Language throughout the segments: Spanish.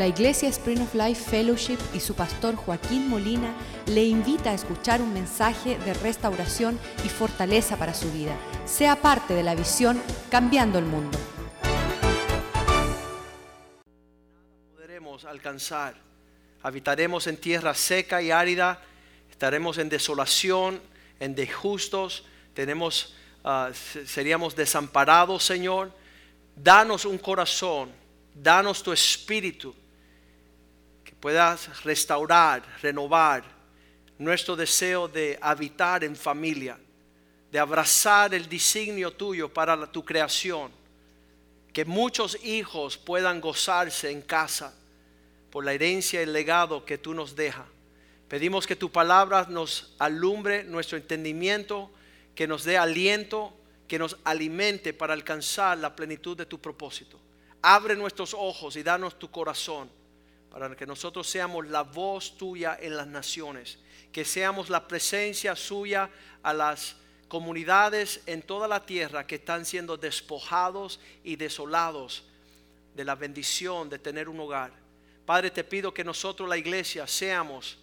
La Iglesia Spring of Life Fellowship y su pastor Joaquín Molina le invita a escuchar un mensaje de restauración y fortaleza para su vida. Sea parte de la visión Cambiando el Mundo. podremos alcanzar. Habitaremos en tierra seca y árida, estaremos en desolación, en de justos, tenemos, ah, se- seríamos desamparados, Señor. Danos un corazón, danos tu espíritu, puedas restaurar, renovar nuestro deseo de habitar en familia, de abrazar el designio tuyo para tu creación, que muchos hijos puedan gozarse en casa por la herencia y el legado que tú nos dejas. Pedimos que tu palabra nos alumbre nuestro entendimiento, que nos dé aliento, que nos alimente para alcanzar la plenitud de tu propósito. Abre nuestros ojos y danos tu corazón para que nosotros seamos la voz tuya en las naciones, que seamos la presencia suya a las comunidades en toda la tierra que están siendo despojados y desolados de la bendición de tener un hogar. Padre, te pido que nosotros, la iglesia, seamos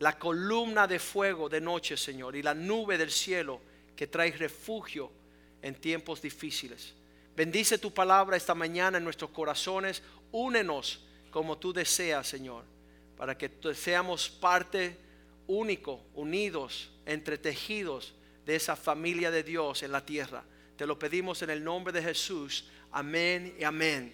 la columna de fuego de noche, Señor, y la nube del cielo que trae refugio en tiempos difíciles. Bendice tu palabra esta mañana en nuestros corazones. Únenos como tú deseas, Señor, para que seamos parte único, unidos, entretejidos de esa familia de Dios en la tierra. Te lo pedimos en el nombre de Jesús. Amén y amén.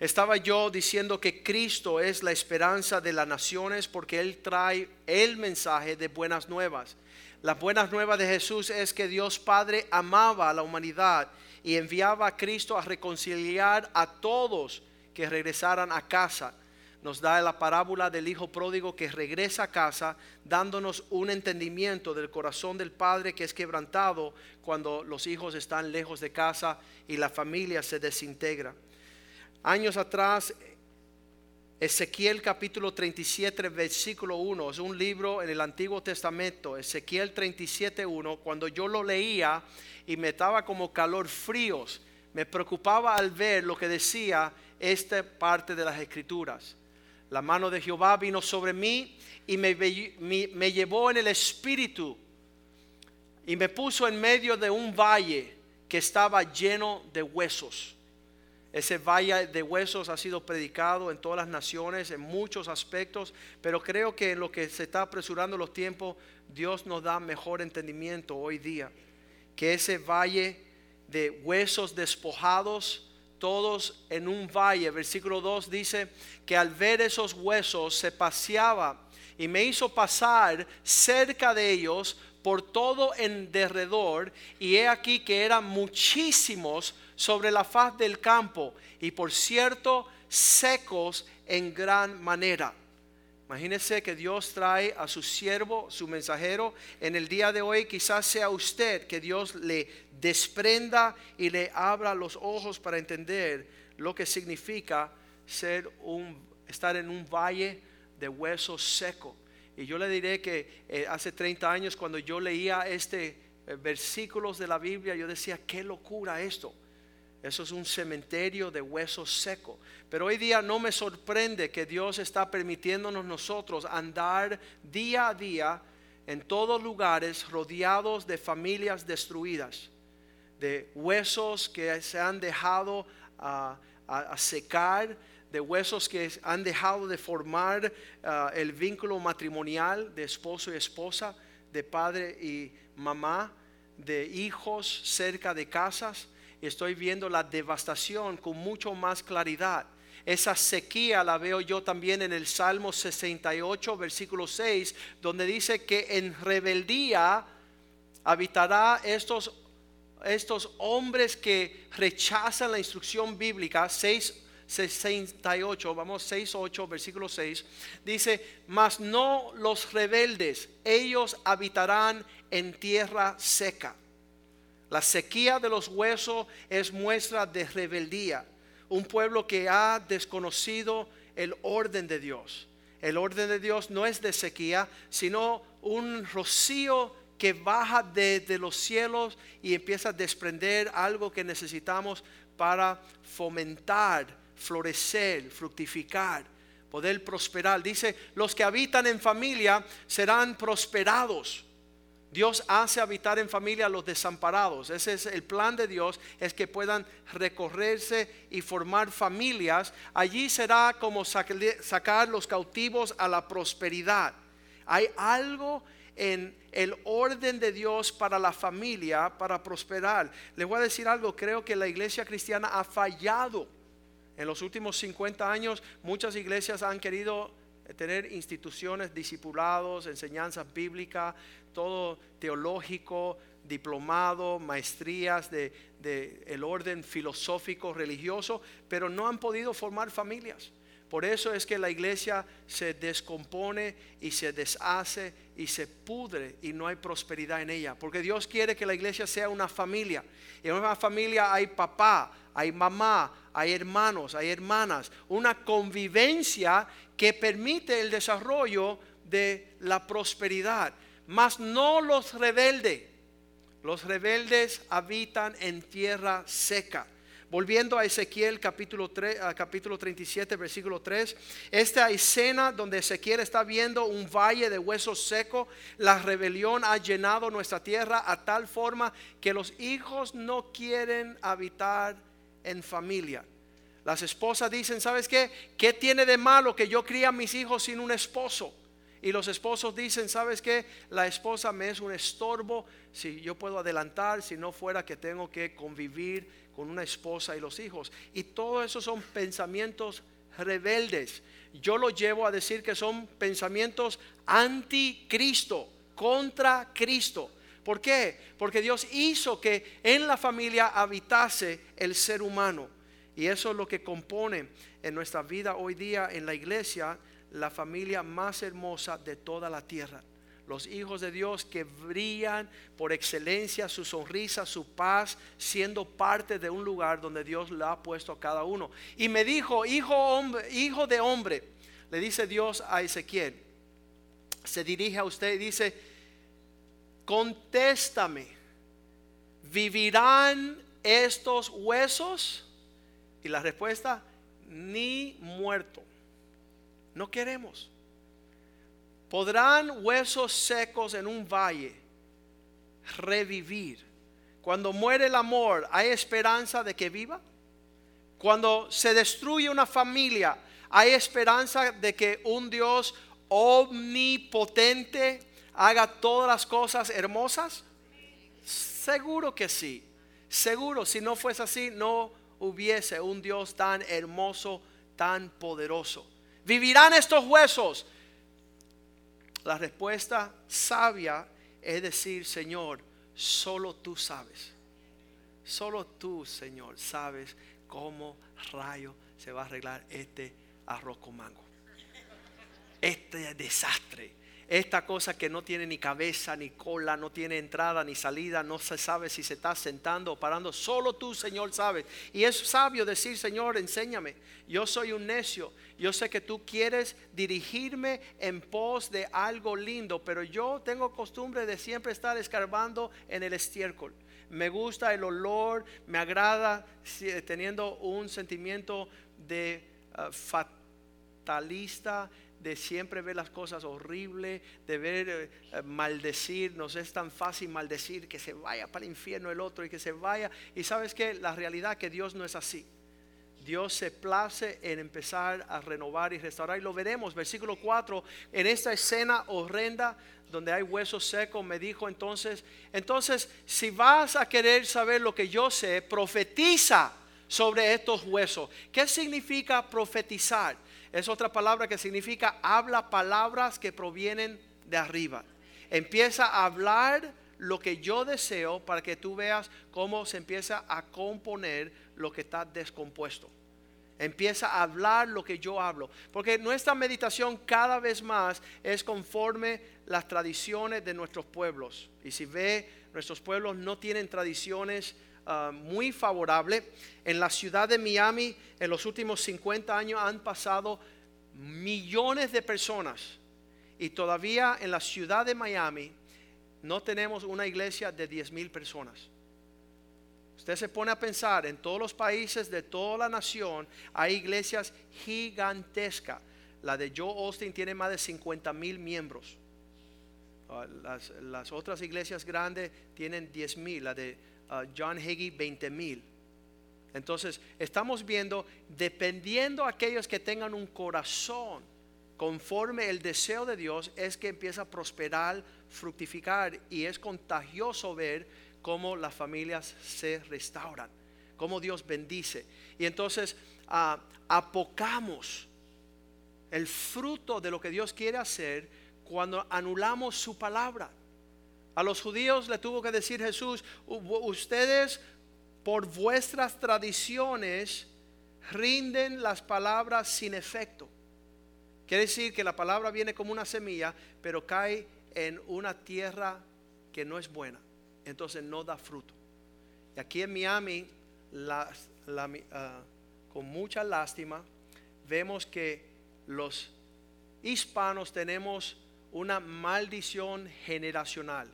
Estaba yo diciendo que Cristo es la esperanza de las naciones porque Él trae el mensaje de buenas nuevas. Las buenas nuevas de Jesús es que Dios Padre amaba a la humanidad y enviaba a Cristo a reconciliar a todos que regresaran a casa. Nos da la parábola del Hijo pródigo que regresa a casa dándonos un entendimiento del corazón del Padre que es quebrantado cuando los hijos están lejos de casa y la familia se desintegra. Años atrás, Ezequiel capítulo 37, versículo 1, es un libro en el Antiguo Testamento, Ezequiel 37, 1, cuando yo lo leía y me estaba como calor fríos, me preocupaba al ver lo que decía esta parte de las escrituras. La mano de Jehová vino sobre mí y me, me- me llevó en el espíritu y me puso en medio de un valle que estaba lleno de huesos. Ese valle de huesos ha sido predicado en todas las naciones, en muchos aspectos, pero creo que en lo que se está apresurando los tiempos, Dios nos da mejor entendimiento hoy día. Que ese valle de huesos despojados, todos en un valle, versículo 2 dice que al ver esos huesos se paseaba y me hizo pasar cerca de ellos por todo en derredor y he aquí que eran muchísimos sobre la faz del campo y por cierto secos en gran manera. Imagínese que Dios trae a su siervo, su mensajero, en el día de hoy quizás sea usted que Dios le desprenda y le abra los ojos para entender lo que significa ser un estar en un valle de huesos seco. Y yo le diré que eh, hace 30 años cuando yo leía este eh, versículos de la Biblia, yo decía, qué locura esto. Eso es un cementerio de huesos secos. Pero hoy día no me sorprende que Dios está permitiéndonos nosotros andar día a día en todos lugares rodeados de familias destruidas, de huesos que se han dejado a, secar, de huesos que han dejado de formar ah, el vínculo matrimonial de esposo y esposa, de padre y mamá, de hijos cerca de casas. Estoy viendo la devastación con mucho más claridad. Esa sequía la veo yo también en el Salmo 68, versículo 6, donde dice que en rebeldía habitará estos, estos hombres que rechazan la instrucción bíblica, 6, 68, vamos 6, 8, versículo 6, dice, mas no los rebeldes, ellos habitarán en tierra seca. La sequía de los huesos es muestra de rebeldía. Un pueblo que ha desconocido el orden de Dios. El orden de Dios no es de sequía, sino un rocío que baja desde los cielos y empieza a desprender algo que necesitamos para fomentar florecer, fructificar, poder prosperar. Dice, los que habitan en familia serán prosperados. Dios hace habitar en familia a los desamparados. Ese es el plan de Dios, es que puedan recorrerse y formar familias. Allí será como sacar los cautivos a la prosperidad. Hay algo en el orden de Dios para la familia, para prosperar. Les voy a decir algo, creo que la iglesia cristiana ha fallado. En los últimos 50 años muchas iglesias han querido tener instituciones, discipulados, enseñanzas bíblicas, todo teológico, diplomado, maestrías de, de el orden filosófico, religioso, pero no han podido formar familias. Por eso es que la iglesia se descompone y se deshace y se pudre y no hay prosperidad en ella. Porque Dios quiere que la iglesia sea una familia. Y en una familia hay papá, hay mamá, hay hermanos, hay hermanas. Una convivencia que permite el desarrollo de la prosperidad. Mas no los rebeldes. Los rebeldes habitan en tierra seca. Volviendo a Ezequiel capítulo, 3, capítulo 37, versículo 3, esta escena donde Ezequiel está viendo un valle de huesos secos, la rebelión ha llenado nuestra tierra a tal forma que los hijos no quieren habitar en familia. Las esposas dicen, ¿sabes qué? ¿Qué tiene de malo que yo cría a mis hijos sin un esposo? Y los esposos dicen, ¿sabes qué? La esposa me es un estorbo si yo puedo adelantar, si no fuera que tengo que convivir con una esposa y los hijos. Y todo eso son pensamientos rebeldes. Yo lo llevo a decir que son pensamientos anticristo, contra Cristo. ¿Por qué? Porque Dios hizo que en la familia habitase el ser humano. Y eso es lo que compone en nuestra vida hoy día en la iglesia la familia más hermosa de toda la tierra los hijos de Dios que brillan por excelencia, su sonrisa, su paz, siendo parte de un lugar donde Dios le ha puesto a cada uno. Y me dijo, hijo, hombre, hijo de hombre, le dice Dios a Ezequiel, se dirige a usted y dice, contéstame, ¿vivirán estos huesos? Y la respuesta, ni muerto. No queremos. ¿Podrán huesos secos en un valle revivir? Cuando muere el amor, ¿hay esperanza de que viva? Cuando se destruye una familia, ¿hay esperanza de que un Dios omnipotente haga todas las cosas hermosas? Seguro que sí. Seguro, si no fuese así, no hubiese un Dios tan hermoso, tan poderoso. ¿Vivirán estos huesos? La respuesta sabia es decir, Señor, solo tú sabes. Solo tú, Señor, sabes cómo rayo se va a arreglar este arroz con mango. Este desastre esta cosa que no tiene ni cabeza ni cola, no tiene entrada ni salida, no se sabe si se está sentando o parando, solo tú, Señor, sabes. Y es sabio decir, Señor, enséñame. Yo soy un necio, yo sé que tú quieres dirigirme en pos de algo lindo, pero yo tengo costumbre de siempre estar escarbando en el estiércol. Me gusta el olor, me agrada teniendo un sentimiento de ah, fatalista de siempre ver las cosas horribles, de ver eh, eh, maldecir. Nos es tan fácil maldecir que se vaya para el infierno el otro y que se vaya. Y sabes que la realidad que Dios no es así. Dios se place en empezar a renovar y restaurar. Y lo veremos, versículo 4, en esta escena horrenda donde hay huesos secos, me dijo entonces, entonces si vas a querer saber lo que yo sé, profetiza sobre estos huesos. ¿Qué significa profetizar? Es otra palabra que significa habla palabras que provienen de arriba. Empieza a hablar lo que yo deseo para que tú veas cómo se empieza a componer lo que está descompuesto. Empieza a hablar lo que yo hablo. Porque nuestra meditación cada vez más es conforme las tradiciones de nuestros pueblos. Y si ve, nuestros pueblos no tienen tradiciones Ah, muy favorable. En la ciudad de Miami, en los últimos 50 años han pasado millones de personas. Y todavía en la ciudad de Miami no tenemos una iglesia de 10 mil personas. Usted se pone a pensar, en todos los países de toda la nación hay iglesias gigantescas. La de Joe Austin tiene más de 50 mil miembros. Ah, Las, las otras iglesias grandes tienen 10 mil. La de John Hagee 20 mil. Entonces, estamos viendo, dependiendo aquellos que tengan un corazón conforme el deseo de Dios, es que empieza a prosperar, fructificar y es contagioso ver cómo las familias se restauran, cómo Dios bendice. Y entonces ah, apocamos el fruto de lo que Dios quiere hacer cuando anulamos su palabra. A los judíos le tuvo que decir Jesús, "U- ustedes por vuestras tradiciones rinden las palabras sin efecto. Quiere decir que la palabra viene como una semilla, pero cae en una tierra que no es buena. Entonces no da fruto. Y aquí en Miami, ah, con mucha lástima, vemos que los hispanos tenemos una maldición generacional.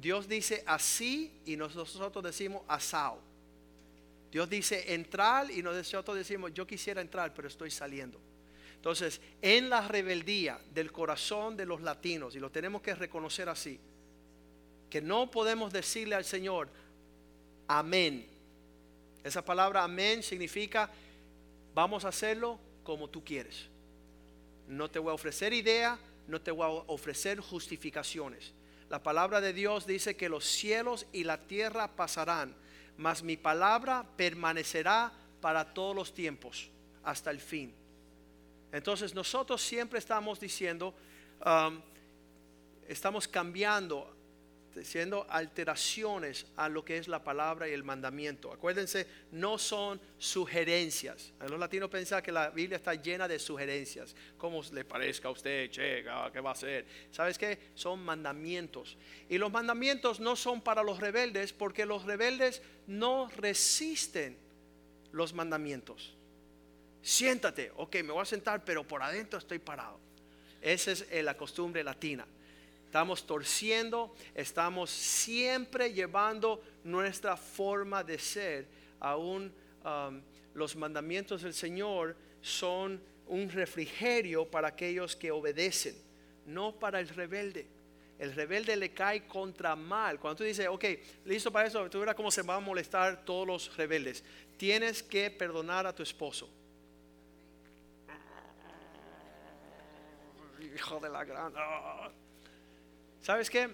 Dios dice así y nosotros decimos asao. Dios dice entrar y nosotros decimos yo quisiera entrar pero estoy saliendo. Entonces, en la rebeldía del corazón de los latinos, y lo tenemos que reconocer así, que no podemos decirle al Señor, amén. Esa palabra amén significa, vamos a hacerlo como tú quieres. No te voy a ofrecer idea, no te voy a ofrecer justificaciones. La palabra de Dios dice que los cielos y la tierra pasarán, mas mi palabra permanecerá para todos los tiempos, hasta el fin. Entonces nosotros siempre estamos diciendo, um, estamos cambiando, haciendo alteraciones a lo que es la palabra y el mandamiento. Acuérdense, no son sugerencias. Los latinos piensan que la Biblia está llena de sugerencias. Como le parezca a usted, che, ah, ¿qué va a hacer? ¿Sabes qué? Son mandamientos. Y los mandamientos no son para los rebeldes porque los rebeldes no resisten los mandamientos. Siéntate, ok, me voy a sentar, pero por adentro estoy parado. Esa es eh, la costumbre latina. Estamos torciendo, estamos siempre llevando nuestra forma de ser. Aún um, los mandamientos del Señor son un refrigerio para aquellos que obedecen, no para el rebelde. El rebelde le cae contra mal. Cuando tú dices, ok, listo para eso, tú verás cómo se van a molestar todos los rebeldes. Tienes que perdonar a tu esposo. Hijo de la gran. ¿Sabes qué?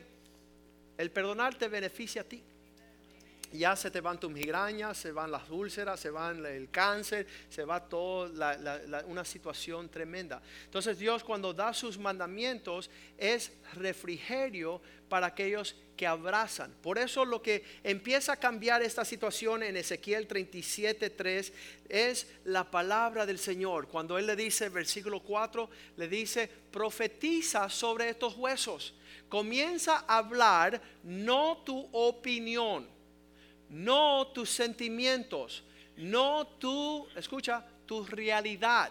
El perdonar te beneficia a ti. Ya se te van tus migrañas, se van las úlceras, se van el cáncer, se va toda una situación tremenda. Entonces Dios cuando da sus mandamientos es refrigerio para aquellos que abrazan. Por eso lo que empieza a cambiar esta situación en Ezequiel 37.3 es la palabra del Señor. Cuando Él le dice, versículo 4, le dice, profetiza sobre estos huesos. Comienza a hablar no tu opinión no tus sentimientos, no tu, escucha, tu realidad.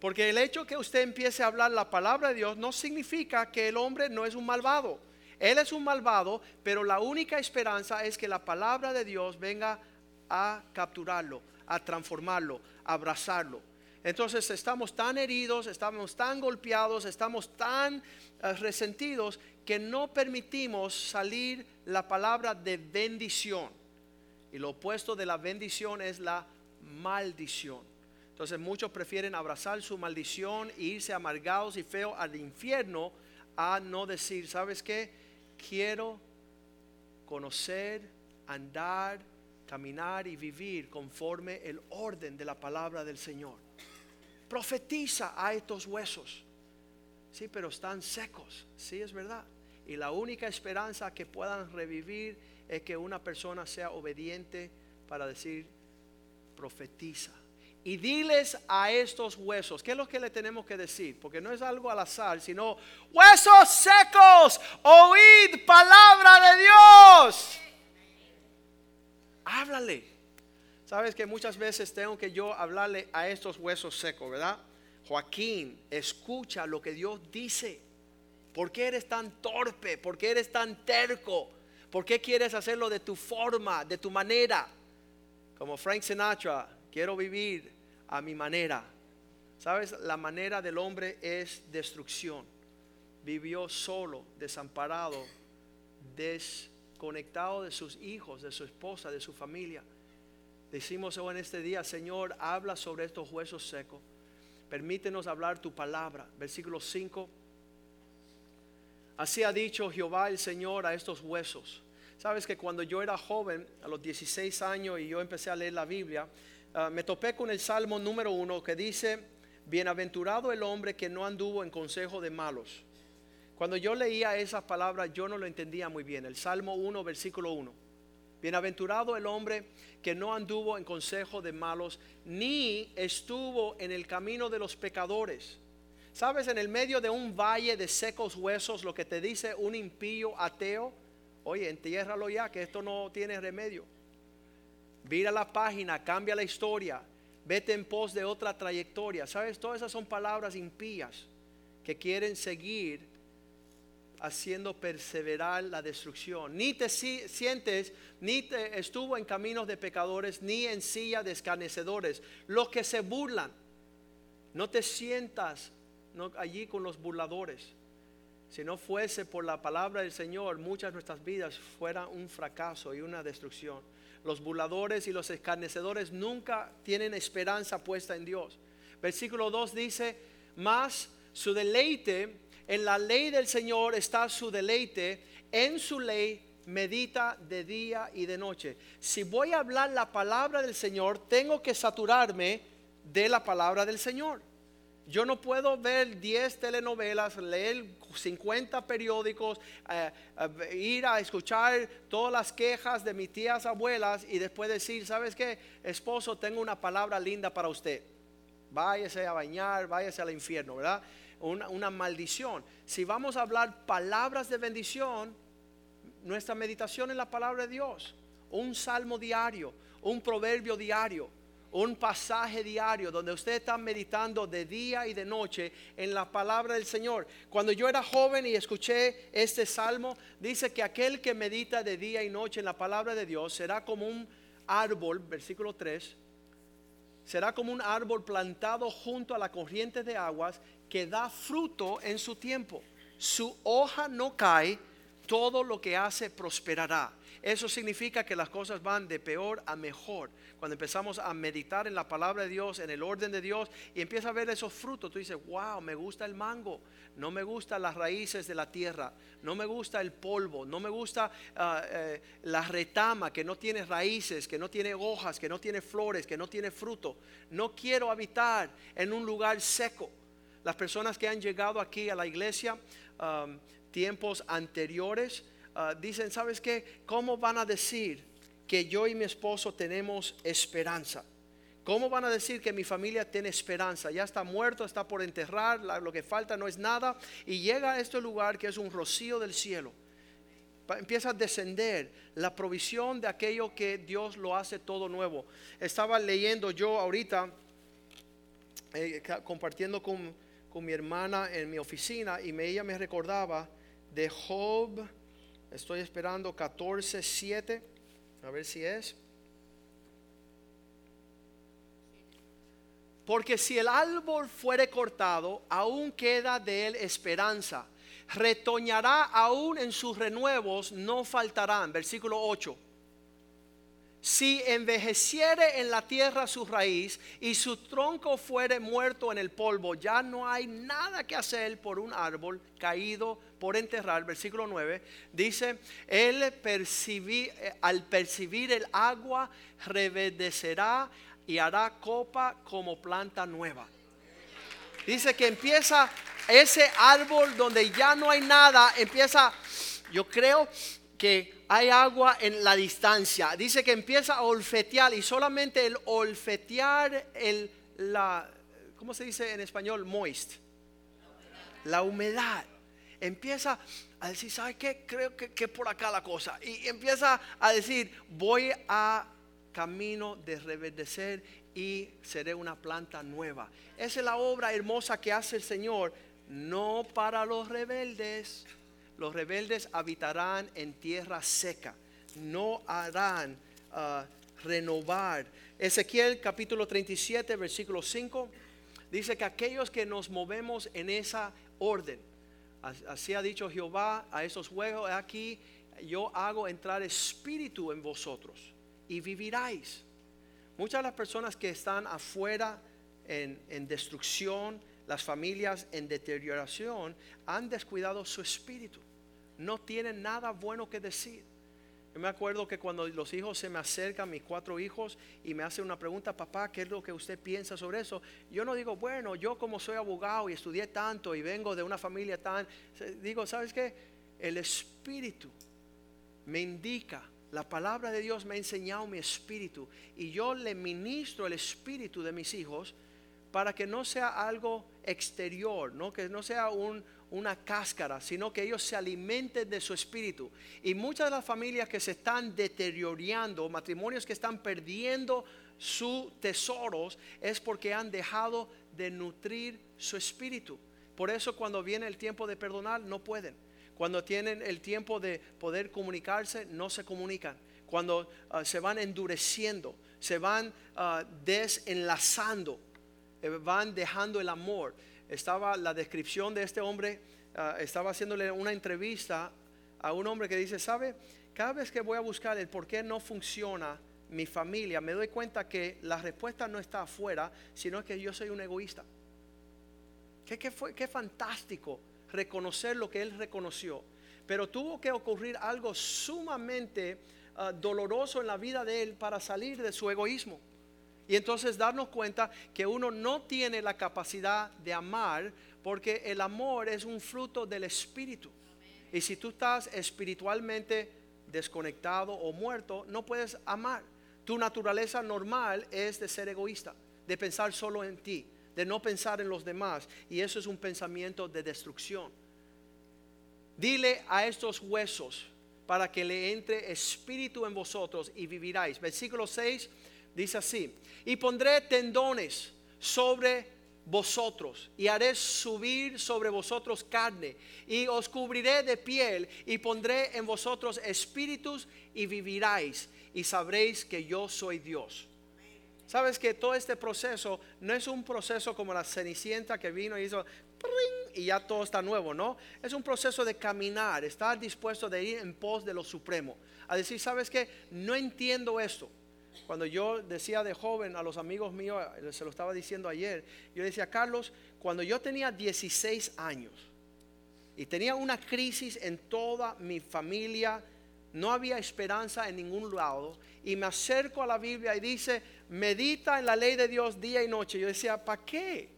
Porque el hecho que usted empiece a hablar la palabra de Dios no significa que el hombre no es un malvado. Él es un malvado, pero la única esperanza es que la palabra de Dios venga a capturarlo, a transformarlo, a abrazarlo. Entonces estamos tan heridos, estamos tan golpeados, estamos tan eh, resentidos que no permitimos salir la palabra de bendición. Y lo opuesto de la bendición es la maldición. Entonces muchos prefieren abrazar su maldición e irse amargados y feos al infierno a no decir, ¿sabes qué? Quiero conocer, andar, caminar y vivir conforme el orden de la palabra del Señor. Profetiza a estos huesos. Sí, pero están secos. Sí, es verdad. Y la única esperanza que puedan revivir es que una persona sea obediente para decir, profetiza. Y diles a estos huesos, ¿qué es lo que le tenemos que decir? Porque no es algo al azar, sino, huesos secos, oíd palabra de Dios. Háblale. Sabes que muchas veces tengo que yo hablarle a estos huesos secos, ¿verdad? Joaquín, escucha lo que Dios dice. ¿Por qué eres tan torpe? ¿Por qué eres tan terco? ¿Por qué quieres hacerlo de tu forma, de tu manera? Como Frank Sinatra, quiero vivir a mi manera. ¿Sabes? La manera del hombre es destrucción. Vivió solo, desamparado, desconectado de sus hijos, de su esposa, de su familia. Decimos hoy en este día, Señor, habla sobre estos huesos secos. Permítenos hablar tu palabra. Versículo 5. Así ha dicho Jehová el Señor a estos huesos. Sabes que cuando yo era joven, a los 16 años, y yo empecé a leer la Biblia, ah, me topé con el Salmo número uno que dice, bienaventurado el hombre que no anduvo en consejo de malos. Cuando yo leía esas palabras, yo no lo entendía muy bien. El Salmo 1, versículo 1. Bienaventurado el hombre que no anduvo en consejo de malos, ni estuvo en el camino de los pecadores. Sabes, en el medio de un valle de secos huesos, lo que te dice un impío ateo, oye, entiérralo ya, que esto no tiene remedio. Vira la página, cambia la historia, vete en pos de otra trayectoria. Sabes, todas esas son palabras impías que quieren seguir haciendo perseverar la destrucción. Ni te sientes, ni te estuvo en caminos de pecadores, ni en silla de escarnecedores. Los que se burlan, no te sientas allí con los burladores. Si no fuese por la palabra del Señor, muchas de nuestras vidas fueran un fracaso y una destrucción. Los burladores y los escarnecedores nunca tienen esperanza puesta en Dios. Versículo 2 dice, más su deleite en la ley del Señor está su deleite, en su ley medita de día y de noche. Si voy a hablar la palabra del Señor, tengo que saturarme de la palabra del Señor. Yo no puedo ver 10 telenovelas, leer 50 periódicos, eh, eh, ir a escuchar todas las quejas de mis tías abuelas y después decir, ¿sabes qué? Esposo, tengo una palabra linda para usted. Váyase a bañar, váyase al infierno, ¿verdad? Una, maldición. Si vamos a hablar palabras de bendición, nuestra meditación en la palabra de Dios, un salmo diario, un proverbio diario, un pasaje diario donde usted está meditando de día y de noche en la palabra del Señor. Cuando yo era joven y escuché este salmo, dice que aquel que medita de día y noche en la palabra de Dios será como un árbol, versículo 3, será como un árbol plantado junto a la corriente de aguas que da fruto en su tiempo. Su hoja no cae, todo lo que hace prosperará. Eso significa que las cosas van de peor a mejor. Cuando empezamos a meditar en la palabra de Dios, en el orden de Dios, y empieza a ver esos frutos, tú dices, wow, me gusta el mango, no me gustan las raíces de la tierra, no me gusta el polvo, no me gusta ah, eh, la retama que no tiene raíces, que no tiene hojas, que no tiene flores, que no tiene fruto. No quiero habitar en un lugar seco. Las personas que han llegado aquí a la iglesia um, tiempos anteriores uh, dicen, ¿sabes qué? ¿Cómo van a decir que yo y mi esposo tenemos esperanza? ¿Cómo van a decir que mi familia tiene esperanza? Ya está muerto, está por enterrar, lo que falta no es nada. Y llega a este lugar que es un rocío del cielo. Empieza a descender la provisión de aquello que Dios lo hace todo nuevo. Estaba leyendo yo ahorita, eh, compartiendo con, con mi hermana en mi oficina y ella me recordaba de Job, estoy esperando 14, 7, a ver si es. Porque si el árbol fuere cortado, aún queda de él esperanza. Retoñará aún en sus renuevos, no faltarán. Versículo 8 si envejeciere en la tierra su raíz y su tronco fuere muerto en el polvo, ya no hay nada que hacer por un árbol caído por enterrar. Versículo 9 dice, él eh, al percibir el agua reverdecerá y hará copa como planta nueva. Dice que empieza ese árbol donde ya no hay nada, empieza, yo creo que hay agua en la distancia. Dice que empieza a olfetear y solamente el olfetear el, la, ¿cómo se dice en español? Moist. La humedad. Empieza a decir, ¿sabe qué? Creo que, que por acá la cosa. Y empieza a decir, voy a camino de reverdecer y seré una planta nueva. Esa es la obra hermosa que hace el Señor, no para los rebeldes los rebeldes habitarán en tierra seca, no harán, ah, renovar. Ezequiel capítulo 37, versículo 5, dice que aquellos que nos movemos en esa orden, así ha dicho Jehová a esos juegos, aquí yo hago entrar espíritu en vosotros y viviráis. Muchas de las personas que están afuera en, en destrucción, las familias en deterioración, han descuidado su espíritu. No tienen nada bueno que decir. Yo me acuerdo que cuando los hijos se me acercan, mis cuatro hijos, y me hacen una pregunta, papá, ¿qué es lo que usted piensa sobre eso? Yo no digo, bueno, yo como soy abogado y estudié tanto y vengo de una familia tan, digo, ¿sabes qué? El espíritu me indica, la palabra de Dios me ha enseñado mi espíritu, y yo le ministro el espíritu de mis hijos para que no sea algo exterior, ¿no? que no sea un, una cáscara, sino que ellos se alimenten de su espíritu. Y muchas de las familias que se están deteriorando, matrimonios que están perdiendo sus tesoros, es porque han dejado de nutrir su espíritu. Por eso cuando viene el tiempo de perdonar, no pueden. Cuando tienen el tiempo de poder comunicarse, no se comunican. Cuando ah, se van endureciendo, se van ah, desenlazando, eh, van dejando el amor estaba la descripción de este hombre, ah, estaba haciéndole una entrevista a un hombre que dice, ¿sabe? Cada vez que voy a buscar el por qué no funciona mi familia, me doy cuenta que la respuesta no está afuera, sino que yo soy un egoísta. Qué, fue, qué fantástico reconocer lo que él reconoció. Pero tuvo que ocurrir algo sumamente ah, doloroso en la vida de él para salir de su egoísmo. Y entonces darnos cuenta que uno no tiene la capacidad de amar porque el amor es un fruto del espíritu. Y si tú estás espiritualmente desconectado o muerto, no puedes amar. Tu naturaleza normal es de ser egoísta, de pensar solo en ti, de no pensar en los demás. Y eso es un pensamiento de destrucción. Dile a estos huesos para que le entre espíritu en vosotros y viviráis. Versículo 6 Dice así, y pondré tendones sobre vosotros y haré subir sobre vosotros carne y os cubriré de piel y pondré en vosotros espíritus y viviráis y sabréis que yo soy Dios. Sabes que todo este proceso no es un proceso como la cenicienta que vino y hizo y ya todo está nuevo, ¿no? Es un proceso de caminar, estar dispuesto de ir en pos de lo supremo. A decir, ¿sabes que No entiendo esto cuando yo decía de joven a los amigos míos, se lo estaba diciendo ayer, yo decía, Carlos, cuando yo tenía 16 años y tenía una crisis en toda mi familia, no había esperanza en ningún lado, y me acerco a la Biblia y dice, medita en la ley de Dios día y noche. Yo decía, ¿para qué?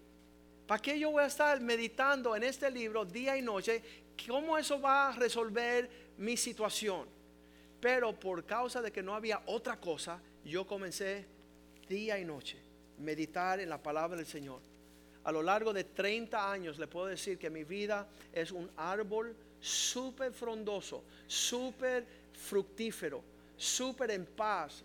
¿Para qué yo voy a estar meditando en este libro día y noche? ¿Cómo eso va a resolver mi situación? Pero por causa de que no había otra cosa, yo comencé día y noche meditar en la palabra del Señor. A lo largo de 30 años le puedo decir que mi vida es un árbol súper frondoso, súper fructífero, súper en paz,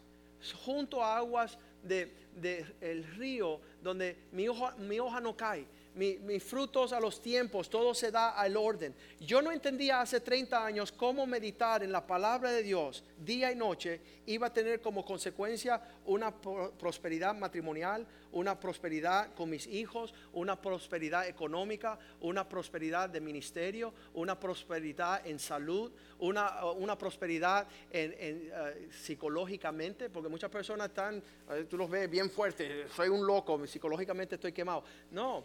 junto a aguas del de, río donde mi hoja, mi hoja no cae mis frutos a los tiempos, todo se da al orden. Yo no entendía hace 30 años cómo meditar en la palabra de Dios día y noche iba a tener como consecuencia una prosperidad matrimonial, una prosperidad con mis hijos, una prosperidad económica, una prosperidad de ministerio, una prosperidad en salud, una, prosperidad en, eh, psicológicamente, porque muchas personas están, tú los ves bien fuertes, soy un loco, psicológicamente estoy quemado. No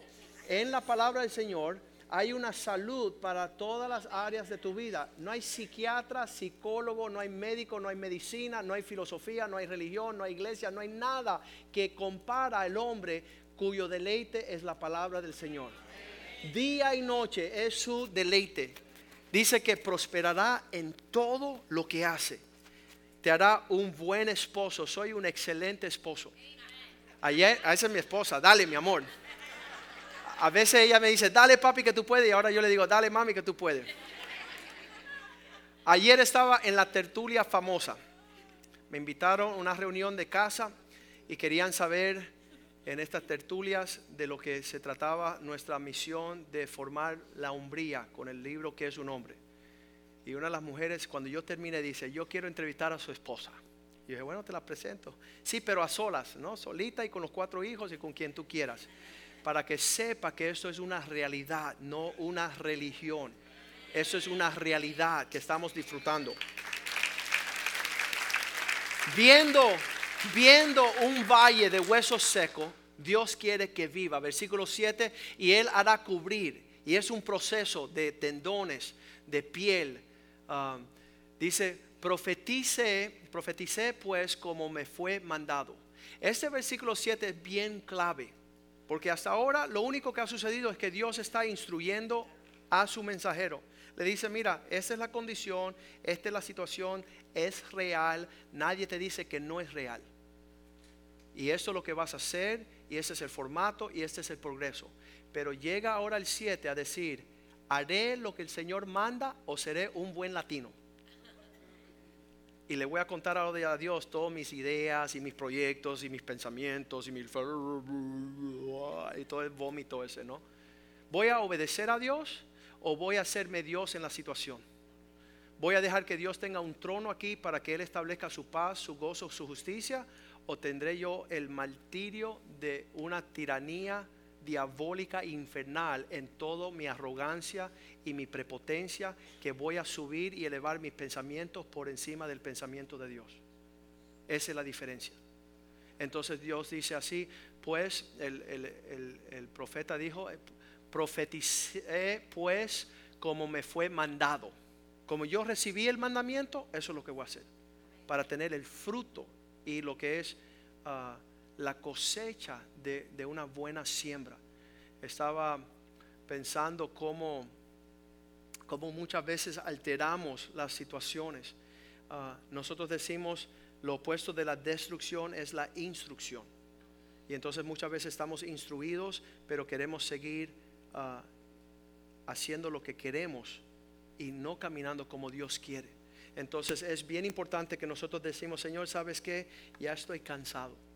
en la palabra del Señor hay una salud para todas las áreas de tu vida. No hay psiquiatra, psicólogo, no hay médico, no hay medicina, no hay filosofía, no hay religión, no hay iglesia, no hay nada que compara al hombre cuyo deleite es la palabra del Señor. Día y noche es su deleite. Dice que prosperará en todo lo que hace. Te hará un buen esposo. Soy un excelente esposo. Ayer, esa es mi esposa. Dale, mi amor a veces ella me dice, dale papi que tú puedes, y ahora yo le digo, dale mami que tú puedes. Ayer estaba en la tertulia famosa. Me invitaron a una reunión de casa y querían saber en estas tertulias de lo que se trataba nuestra misión de formar la hombría con el libro que es un hombre. Y una de las mujeres, cuando yo terminé, dice, yo quiero entrevistar a su esposa. Y dije, bueno, te la presento. Sí, pero a solas, ¿no? Solita y con los cuatro hijos y con quien tú quieras. Para que sepa que esto es una realidad, no una religión. Eso es una realidad que estamos disfrutando. Viendo, viendo un valle de huesos secos, Dios quiere que viva. Versículo 7, y Él hará cubrir. Y es un proceso de tendones, de piel. Ah, dice, profetice, profeticé pues como me fue mandado. Este versículo 7 es bien clave, porque hasta ahora lo único que ha sucedido es que Dios está instruyendo a su mensajero. Le dice, mira, esa es la condición, esta es la situación, es real, nadie te dice que no es real. Y esto es lo que vas a hacer, y ese es el formato, y este es el progreso. Pero llega ahora el 7 a decir, haré lo que el Señor manda o seré un buen latino y le voy a contar a Dios todas mis ideas y mis proyectos y mis pensamientos y, mi, y todo el vómito ese, ¿no? ¿Voy a obedecer a Dios o voy a hacerme Dios en la situación? ¿Voy a dejar que Dios tenga un trono aquí para que Él establezca su paz, su gozo, su justicia? ¿O tendré yo el martirio de una tiranía diabólica infernal en toda mi arrogancia y mi prepotencia que voy a subir y elevar mis pensamientos por encima del pensamiento de Dios. Esa es la diferencia. Entonces Dios dice así, pues el, profeta dijo, profeticé pues como me fue mandado. Como yo recibí el mandamiento, eso es lo que voy a hacer. Para tener el fruto y lo que es... Ah, la cosecha de, una buena siembra. Estaba pensando cómo, cómo muchas veces alteramos las situaciones. Ah, nosotros decimos lo opuesto de la destrucción es la instrucción. Y entonces muchas veces estamos instruidos, pero queremos seguir ah, haciendo lo que queremos y no caminando como Dios quiere. Entonces es bien importante que nosotros decimos, Señor, ¿sabes qué? Ya estoy cansado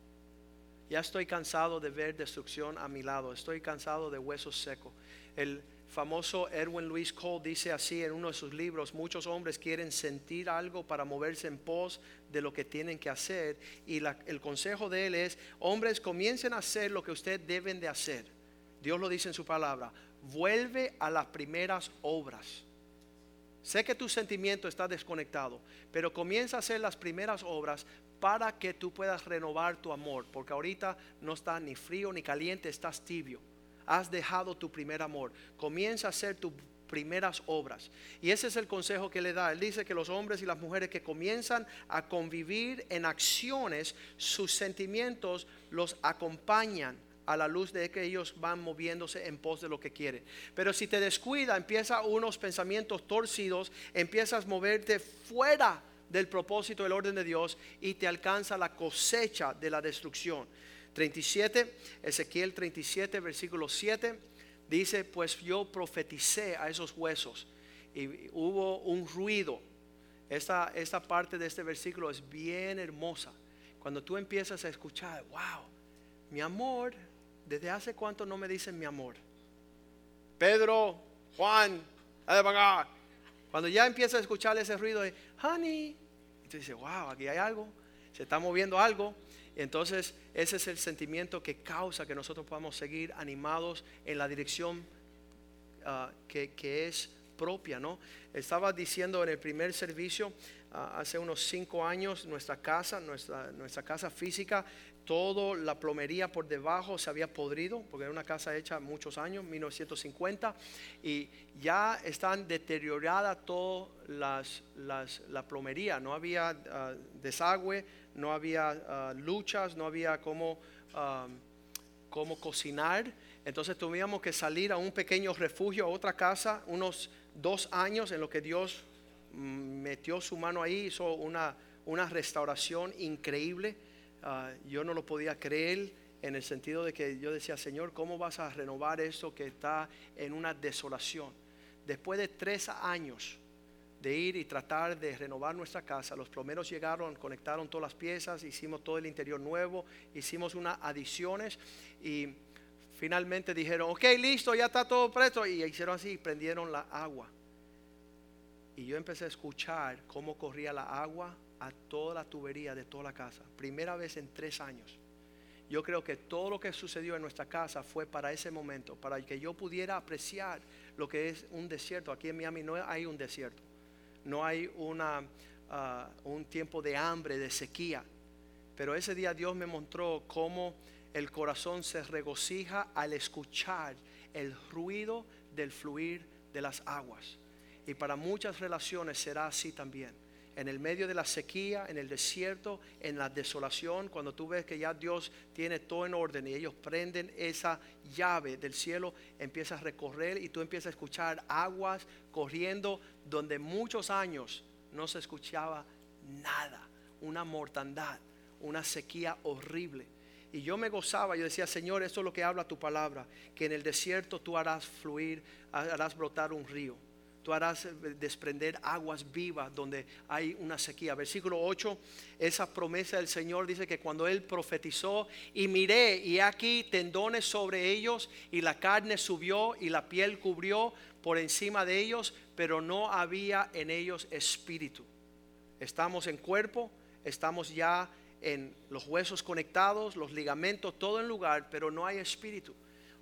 ya estoy cansado de ver destrucción a mi lado. Estoy cansado de huesos secos. El famoso Erwin Luis Cole dice así en uno de sus libros, muchos hombres quieren sentir algo para moverse en pos de lo que tienen que hacer. Y el consejo de él es, hombres, comiencen a hacer lo que ustedes deben de hacer. Dios lo dice en su palabra. Vuelve a las primeras obras. Sé que tu sentimiento está desconectado, pero comienza a hacer las primeras obras para que tú puedas renovar tu amor, porque ahorita no está ni frío ni caliente, estás tibio. Has dejado tu primer amor. Comienza a hacer tus primeras obras. Y ese es el consejo que le da. Él dice que los hombres y las mujeres que comienzan a convivir en acciones, sus sentimientos los acompañan a la luz de que ellos van moviéndose en pos de lo que quieren. Pero si te descuida, empieza unos pensamientos torcidos, empiezas a moverte fuera del propósito, del orden de Dios y te alcanza la cosecha de la destrucción. 37, Ezequiel 37, versículo 7, dice, pues yo profeticé a esos huesos y hubo un ruido. Esta, esta parte de este versículo es bien hermosa. Cuando tú empiezas a escuchar, wow, mi amor, ¿desde hace cuánto no me dicen mi amor? Pedro, Juan, cuando ya empieza a escuchar ese ruido de, honey, dice, wow, aquí hay algo, se está moviendo algo. Entonces ese es el sentimiento que causa que nosotros podamos seguir animados en la dirección ah, que, es propia, ¿no? Estaba diciendo en el primer servicio, ah, hace unos cinco años, nuestra casa, nuestra, nuestra casa física toda la plomería por debajo se había podrido, porque era una casa hecha muchos años, 1950, y ya están deterioradas toda las, la plomería, no había ah, desagüe, no había ah, luchas, no había cómo, ah, cómo cocinar, entonces tuvimos que salir a un pequeño refugio, a otra casa, unos dos años en lo que Dios mm, metió su mano ahí, hizo una, una restauración increíble Ah, yo no lo podía creer en el sentido de que yo decía, Señor, ¿cómo vas a renovar eso que está en una desolación? Después de tres años de ir y tratar de renovar nuestra casa, los plomeros llegaron, conectaron todas las piezas, hicimos todo el interior nuevo, hicimos unas adiciones y finalmente dijeron, ok, listo, ya está todo presto. Y hicieron así, prendieron la agua. Y yo empecé a escuchar cómo corría la agua a toda la tubería de toda la casa. Primera vez en tres años. Yo creo que todo lo que sucedió en nuestra casa fue para ese momento, para que yo pudiera apreciar lo que es un desierto. Aquí en Miami no hay un desierto, no hay una, ah, un tiempo de hambre, de sequía. Pero ese día Dios me mostró cómo el corazón se regocija al escuchar el ruido del fluir de las aguas. Y para muchas relaciones será así también en el medio de la sequía, en el desierto, en la desolación, cuando tú ves que ya Dios tiene todo en orden y ellos prenden esa llave del cielo, empiezas a recorrer y tú empiezas a escuchar aguas corriendo donde muchos años no se escuchaba nada, una mortandad, una sequía horrible. Y yo me gozaba, yo decía, Señor, esto es lo que habla tu palabra, que en el desierto tú harás fluir, harás brotar un río tú harás eh, desprender aguas vivas donde hay una sequía. Versículo 8, esa promesa del Señor dice que cuando Él profetizó, y miré, y aquí tendones sobre ellos, y la carne subió, y la piel cubrió por encima de ellos, pero no había en ellos espíritu. Estamos en cuerpo, estamos ya en los huesos conectados, los ligamentos, todo en lugar, pero no hay espíritu.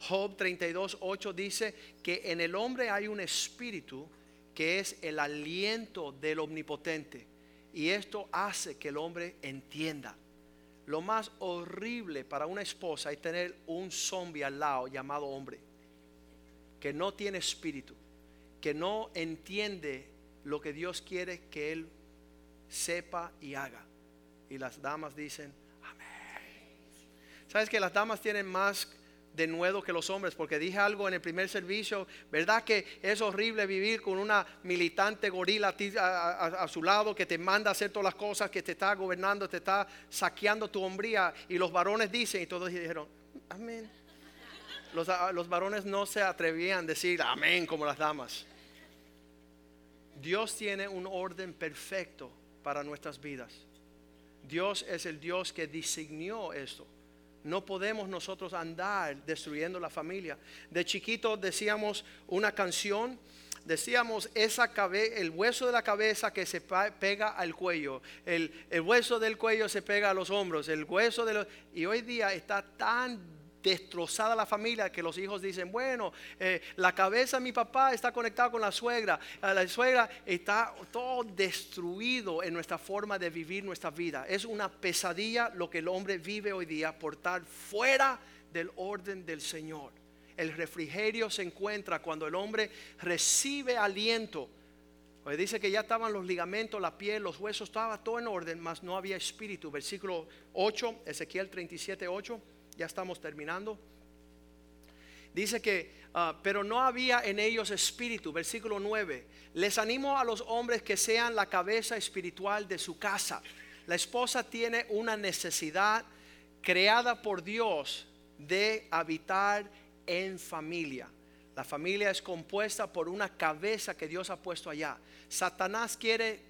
Job 32, 8 dice que en el hombre hay un espíritu que es el aliento del omnipotente. Y esto hace que el hombre entienda. Lo más horrible para una esposa es tener un zombie al lado llamado hombre, que no tiene espíritu, que no entiende lo que Dios quiere que él sepa y haga. Y las damas dicen, amén. ¿Sabes que las damas tienen más de nuevo que los hombres, porque dije algo en el primer servicio, ¿verdad que es horrible vivir con una militante gorila a, su lado que te manda a hacer todas las cosas, que te está gobernando, te está saqueando tu hombría? Y los varones dicen, y todos dijeron, amén. Los, los varones no se atrevían a decir amén como las damas. Dios tiene un orden perfecto para nuestras vidas. Dios es el Dios que diseñó esto. No podemos nosotros andar destruyendo la familia. De chiquito decíamos una canción, decíamos esa el hueso de la cabeza que se pega al cuello, el, el, hueso del cuello se pega a los hombros, el hueso de los... Y hoy día está tan destrozada la familia que los hijos dicen, bueno, eh, la cabeza de mi papá está conectada con la suegra, la suegra está todo destruido en nuestra forma de vivir nuestra vida. Es una pesadilla lo que el hombre vive hoy día por estar fuera del orden del Señor. El refrigerio se encuentra cuando el hombre recibe aliento. Dice que ya estaban los ligamentos, la piel, los huesos, estaba todo en orden, mas no había espíritu. Versículo 8, Ezequiel 37, 8 ya estamos terminando. Dice que, ah, pero no había en ellos espíritu, versículo 9. Les animo a los hombres que sean la cabeza espiritual de su casa. La esposa tiene una necesidad creada por Dios de habitar en familia. La familia es compuesta por una cabeza que Dios ha puesto allá. Satanás quiere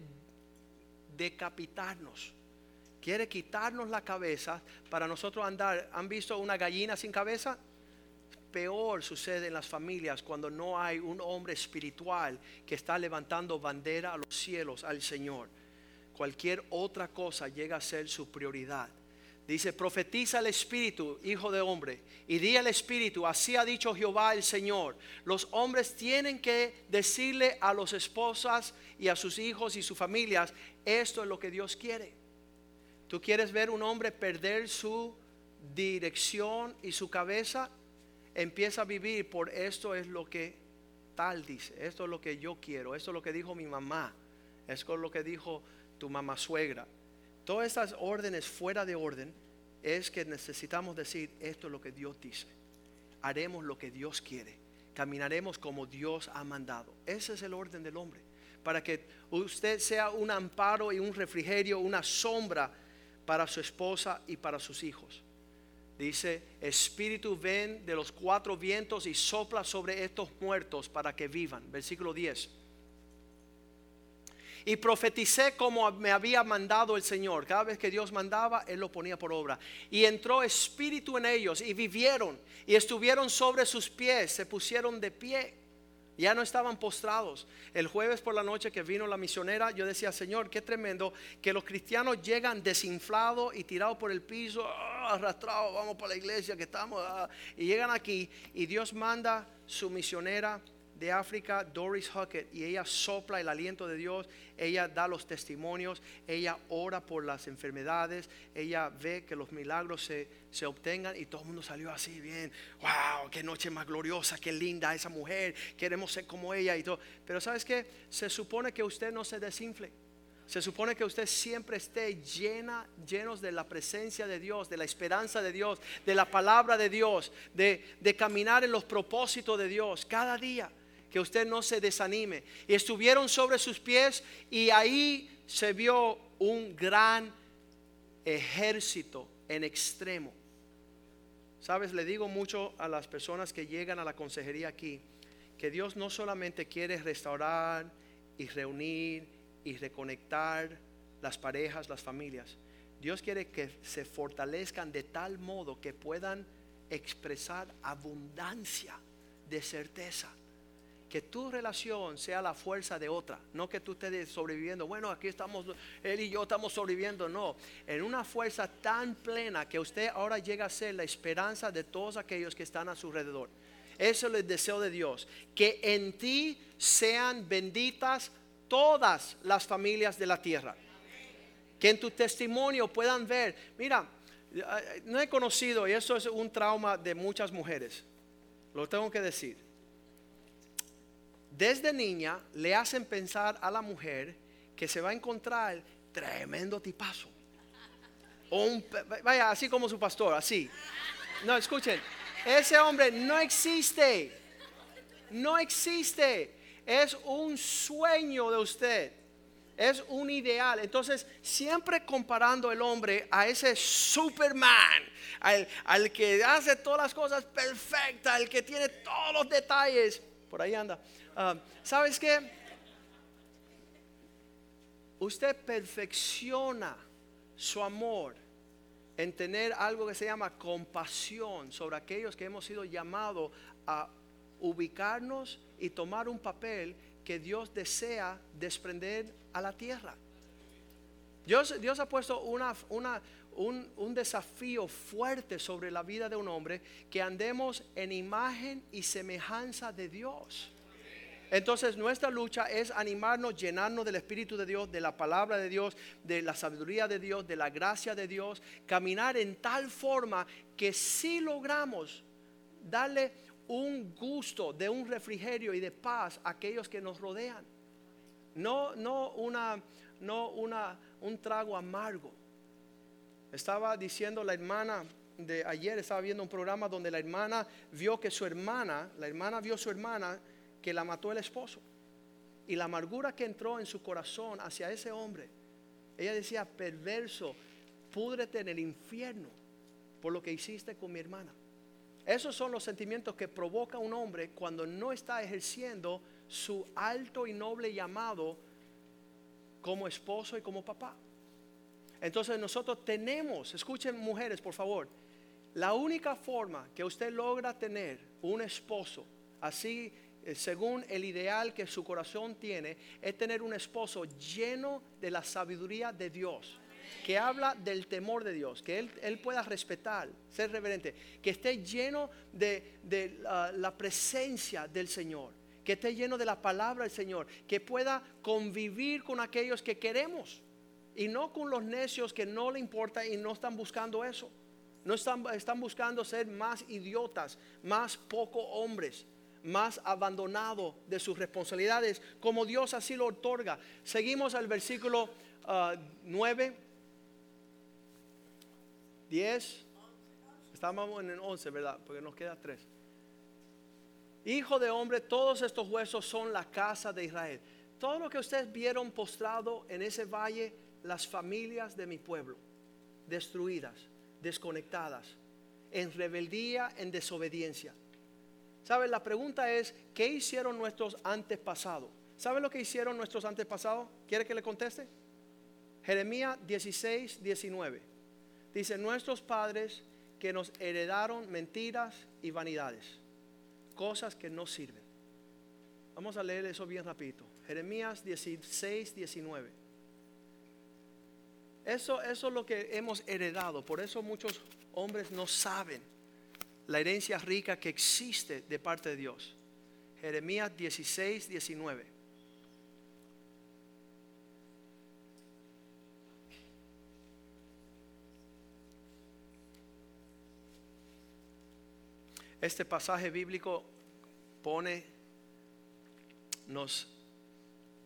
decapitarnos quiere quitarnos la cabeza para nosotros andar. ¿Han visto una gallina sin cabeza? Peor sucede en las familias cuando no hay un hombre espiritual que está levantando bandera a los cielos, al Señor. Cualquier otra cosa llega a ser su prioridad. Dice, profetiza el Espíritu, hijo de hombre, y di al Espíritu, así ha dicho Jehová el Señor. Los hombres tienen que decirle a las esposas y a sus hijos y sus familias, esto es lo que Dios quiere. ¿Tú quieres ver un hombre perder su dirección y su cabeza? Empieza a vivir por esto es lo que tal dice, esto es lo que yo quiero, esto es lo que dijo mi mamá, esto es lo que dijo tu mamá suegra. Todas estas órdenes fuera de orden es que necesitamos decir esto es lo que Dios dice. Haremos lo que Dios quiere. Caminaremos como Dios ha mandado. Ese es el orden del hombre. Para que usted sea un amparo y un refrigerio, una sombra para su esposa y para sus hijos. Dice, Espíritu ven de los cuatro vientos y sopla sobre estos muertos para que vivan. Versículo 10. Y profeticé como me había mandado el Señor. Cada vez que Dios mandaba, Él lo ponía por obra. Y entró espíritu en ellos y vivieron y estuvieron sobre sus pies, se pusieron de pie. Ya no estaban postrados. El jueves por la noche que vino la misionera, yo decía, Señor, qué tremendo que los cristianos llegan desinflados y tirados por el piso, ah, arrastrados, vamos para la iglesia que estamos, ah", y llegan aquí y Dios manda su misionera de África, Doris Huckett, y ella sopla el aliento de Dios, ella da los testimonios, ella ora por las enfermedades, ella ve que los milagros se, se obtengan y todo el mundo salió así bien, wow, qué noche más gloriosa, qué linda esa mujer, queremos ser como ella y todo. Pero sabes que se supone que usted no se desinfle. Se supone que usted siempre esté llena, llenos de la presencia de Dios, de la esperanza de Dios, de la palabra de Dios, de, de caminar en los propósitos de Dios cada día que usted no se desanime. Y estuvieron sobre sus pies y ahí se vio un gran ejército en extremo. Sabes, le digo mucho a las personas que llegan a la consejería aquí, que Dios no solamente quiere restaurar y reunir y reconectar las parejas, las familias. Dios quiere que se fortalezcan de tal modo que puedan expresar abundancia de certeza que tu relación sea la fuerza de otra, no que tú estés sobreviviendo, bueno, aquí estamos, él y yo estamos sobreviviendo, no, en una fuerza tan plena que usted ahora llega a ser la esperanza de todos aquellos que están a su alrededor. Eso es el deseo de Dios, que en ti sean benditas todas las familias de la tierra. Que en tu testimonio puedan ver, mira, no he conocido, y eso es un trauma de muchas mujeres, lo tengo que decir desde niña le hacen pensar a la mujer que se va a encontrar tremendo tipazo. O vaya, así como su pastor, así. No, escuchen, ese hombre no existe. No existe. Es un sueño de usted. Es un ideal. Entonces, siempre comparando el hombre a ese Superman, al, al que hace todas las cosas perfectas, al que tiene todos los detalles. Por ahí anda. Ah, ¿Sabes qué? Usted perfecciona su amor en tener algo que se llama compasión sobre aquellos que hemos sido llamados a ubicarnos y tomar un papel que Dios desea desprender a la tierra. Dios, Dios ha puesto un, un, desafío fuerte sobre la vida de un hombre que andemos en imagen y semejanza de Dios. Entonces nuestra lucha es animarnos, llenarnos del Espíritu de Dios, de la palabra de Dios, de la sabiduría de Dios, de la gracia de Dios, caminar en tal forma que si logramos darle un gusto de un refrigerio y de paz a aquellos que nos rodean. No, no, una, no una, un trago amargo. Estaba diciendo la hermana de ayer, estaba viendo un programa donde la hermana vio que su hermana, la hermana vio a su hermana que la mató el esposo. Y la amargura que entró en su corazón hacia ese hombre, ella decía, perverso, púdrete en el infierno por lo que hiciste con mi hermana. Esos son los sentimientos que provoca un hombre cuando no está ejerciendo su alto y noble llamado como esposo y como papá. Entonces nosotros tenemos, escuchen mujeres por favor, la única forma que usted logra tener un esposo así según el ideal que su corazón tiene, es tener un esposo lleno de la sabiduría de Dios. Que habla del temor de Dios, que él, pueda respetar, ser reverente, que esté lleno de, la presencia del Señor, que esté lleno de la palabra del Señor, que pueda convivir con aquellos que queremos y no con los necios que no le importa y no están buscando eso. No están, están buscando ser más idiotas, más poco hombres más abandonado de sus responsabilidades, como Dios así lo otorga. Seguimos al versículo 9, 10, estamos en el 11, ¿verdad? Porque nos queda 3. Hijo de hombre, todos estos huesos son la casa de Israel. Todo lo que ustedes vieron postrado en ese valle, las familias de mi pueblo, destruidas, desconectadas, en rebeldía, en desobediencia. ¿Saben? La pregunta es, ¿qué hicieron nuestros antepasados? ¿Saben lo que hicieron nuestros antepasados? ¿Quiere que le conteste? Jeremías 16, 19. Dice, nuestros padres que nos heredaron mentiras y vanidades, cosas que no sirven. Vamos a leer eso bien rapidito. Jeremías 16, 19. Eso, eso es lo que hemos heredado. Por eso muchos hombres no saben la herencia rica que existe de parte de Dios. Jeremías 16, 19. Este pasaje bíblico pone, nos,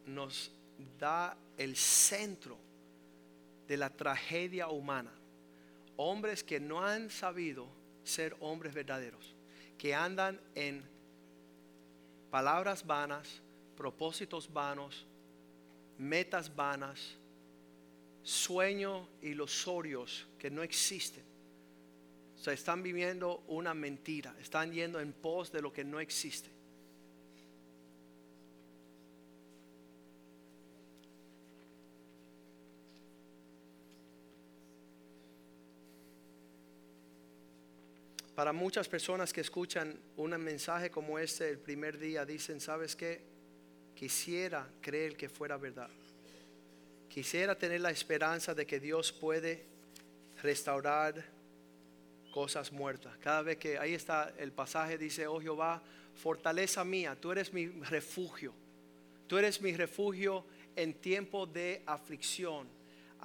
nos da el centro de la tragedia humana. Hombres que no han sabido ser hombres verdaderos, que andan en palabras vanas, propósitos vanos, metas vanas, sueños ilusorios que no existen. O sea, están viviendo una mentira, están yendo en pos de lo que no existe. Para muchas personas que escuchan un mensaje como este el primer día, dicen, ¿sabes qué? Quisiera creer que fuera verdad. Quisiera tener la esperanza de que Dios puede restaurar cosas muertas. Cada vez que ahí está el pasaje, dice, oh Jehová, fortaleza mía, tú eres mi refugio. Tú eres mi refugio en tiempo de aflicción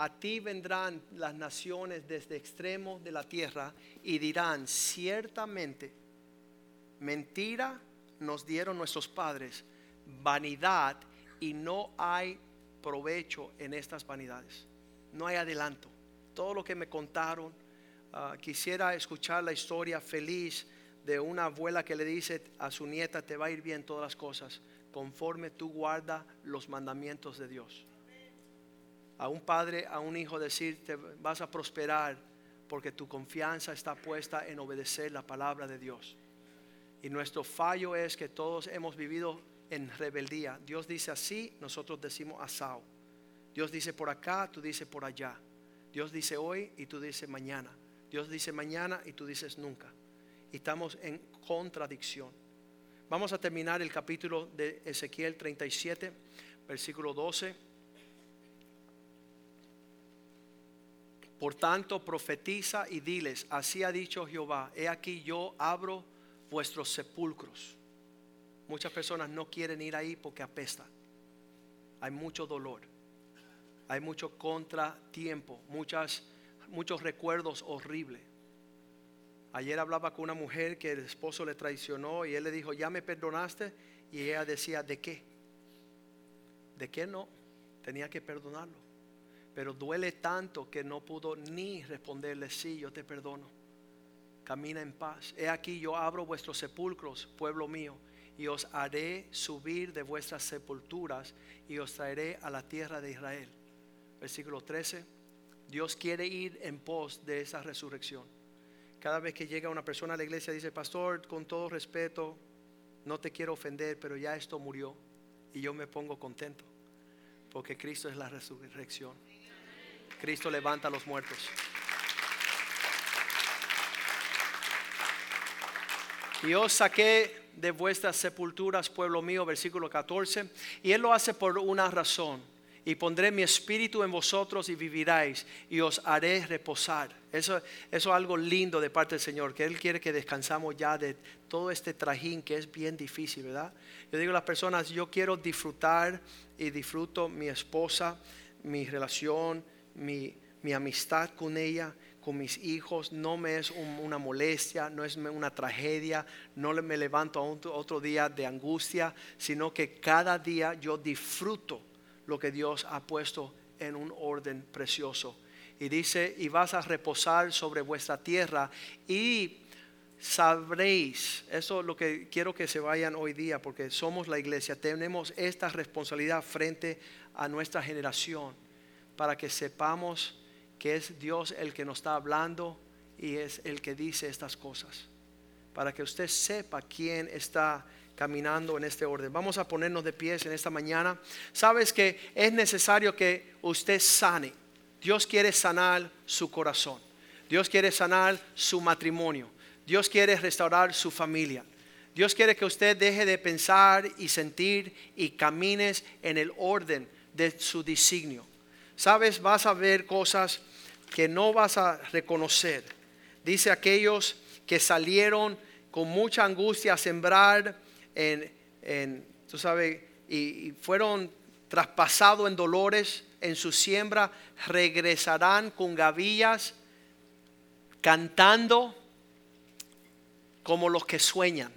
a ti vendrán las naciones desde extremos de la tierra y dirán, ciertamente, mentira nos dieron nuestros padres, vanidad y no hay provecho en estas vanidades. No hay adelanto. Todo lo que me contaron, ah, quisiera escuchar la historia feliz de una abuela que le dice a su nieta, te va a ir bien todas las cosas, conforme tú guarda los mandamientos de Dios a un padre, a un hijo decir, te vas a prosperar porque tu confianza está puesta en obedecer la palabra de Dios. Y nuestro fallo es que todos hemos vivido en rebeldía. Dios dice así, nosotros decimos asao. Dios dice por acá, tú dices por allá. Dios dice hoy y tú dices mañana. Dios dice mañana y tú dices nunca. Y estamos en contradicción. Vamos a terminar el capítulo de Ezequiel 37, versículo 12. Por tanto, profetiza y diles, así ha dicho Jehová, he aquí yo abro vuestros sepulcros. Muchas personas no quieren ir ahí porque apesta. Hay mucho dolor. Hay mucho contratiempo, muchas, muchos recuerdos horribles. Ayer hablaba con una mujer que el esposo le traicionó y él le dijo, ya me perdonaste. Y ella decía, ¿de qué? ¿De qué no? Tenía que perdonarlo pero duele tanto que no pudo ni responderle, sí, yo te perdono. Camina en paz. He aquí yo abro vuestros sepulcros, pueblo mío, y os haré subir de vuestras sepulturas y os traeré a la tierra de Israel. Versículo 13. Dios quiere ir en pos de esa resurrección. Cada vez que llega una persona a la iglesia dice, pastor, con todo respeto, no te quiero ofender, pero ya esto murió y yo me pongo contento porque Cristo es la resurrección. Cristo levanta a los muertos. Y os saqué de vuestras sepulturas, pueblo mío, versículo 14. Y Él lo hace por una razón. Y pondré mi espíritu en vosotros y viviráis y os haré reposar. Eso, eso es algo lindo de parte del Señor, que Él quiere que descansamos ya de todo este trajín que es bien difícil, ¿verdad? Yo digo a las personas, yo quiero disfrutar y disfruto mi esposa, mi relación, mi, amistad con ella, con mis hijos, no me es una molestia, no es una tragedia, no me levanto a otro día de angustia, sino que cada día yo disfruto lo que Dios ha puesto en un orden precioso. Y dice, y vas a reposar sobre vuestra tierra y sabréis, eso es lo que quiero que se vayan hoy día, porque somos la iglesia, tenemos esta responsabilidad frente a nuestra generación para que sepamos que es Dios el que nos está hablando y es el que dice estas cosas. Para que usted sepa quién está caminando en este orden. Vamos a ponernos de pies en esta mañana. Sabes que es necesario que usted sane. Dios quiere sanar su corazón. Dios quiere sanar su matrimonio. Dios quiere restaurar su familia. Dios quiere que usted deje de pensar y sentir y camines en el orden de su designio. Sabes, vas a ver cosas que no vas a reconocer. Dice aquellos que salieron con mucha angustia a sembrar en, tú sabes, y, y fueron traspasados en dolores en su siembra, regresarán con gavillas cantando como los que sueñan.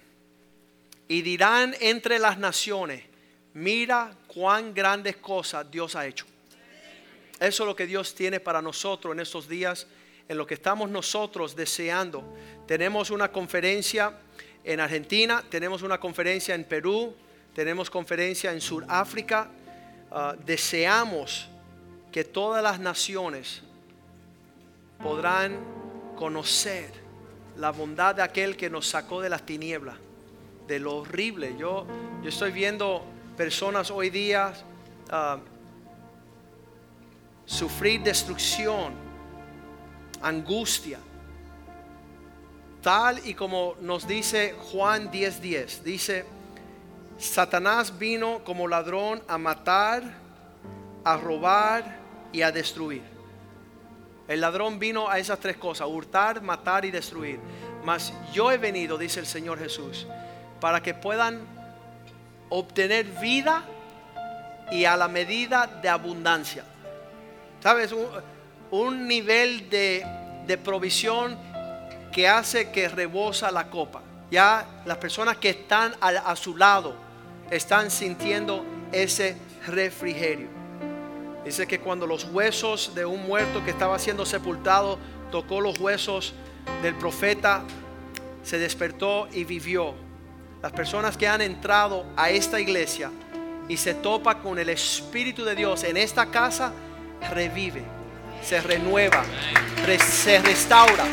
Y dirán entre las naciones, mira cuán grandes cosas Dios ha hecho. Eso es lo que Dios tiene para nosotros en estos días, en lo que estamos nosotros deseando. Tenemos una conferencia en Argentina, tenemos una conferencia en Perú, tenemos conferencia en Sudáfrica. Ah, deseamos que todas las naciones podrán conocer la bondad de aquel que nos sacó de las tinieblas, de lo horrible. Yo, yo estoy viendo personas hoy día ah, sufrir destrucción, angustia. Tal y como nos dice Juan 10:10, dice, Satanás vino como ladrón a matar, a robar y a destruir. El ladrón vino a esas tres cosas, hurtar, matar y destruir. Mas yo he venido, dice el Señor Jesús, para que puedan obtener vida y a la medida de abundancia. ¿Sabes? Un, nivel de, de provisión que hace que rebosa la copa. Ya las personas que están a, a su lado están sintiendo ese refrigerio. Dice que cuando los huesos de un muerto que estaba siendo sepultado tocó los huesos del profeta, se despertó y vivió. Las personas que han entrado a esta iglesia y se topa con el Espíritu de Dios en esta casa, revive, se renueva, se restaura.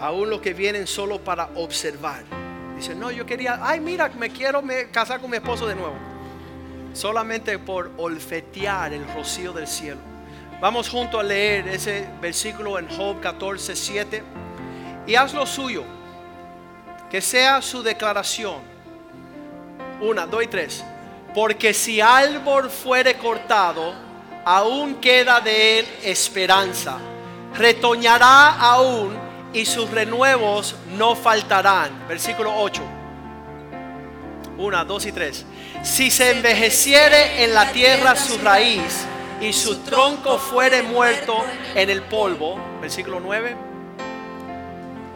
Aún los que vienen solo para observar. Dicen, no, yo quería, ay, mira, me quiero casar con mi esposo de nuevo. Solamente por olfetear el rocío del cielo. Vamos junto a leer ese versículo en Job 14, 7. Y haz lo suyo. Que sea su declaración una, dos y tres. Porque si árbol fuere cortado, aún queda de él esperanza. Retoñará aún y sus renuevos no faltarán. Versículo 8. Una, dos y tres. Si se envejeciere en la tierra su raíz y su tronco fuere muerto en el polvo. Versículo 9.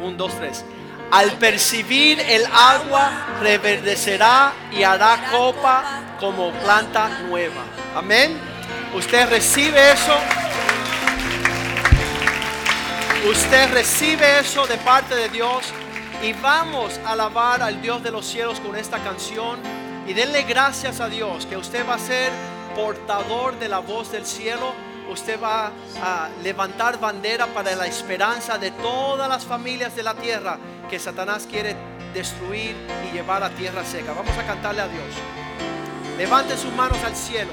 Un, dos, tres al percibir el agua, reverdecerá y hará copa como planta nueva. Amén. Usted recibe eso. Usted recibe eso de parte de Dios. Y vamos a alabar al Dios de los cielos con esta canción. Y denle gracias a Dios que usted va a ser portador de la voz del cielo usted va a levantar bandera para la esperanza de todas las familias de la tierra que Satanás quiere destruir y llevar a tierra seca. Vamos a cantarle a Dios. Levante sus manos al cielo.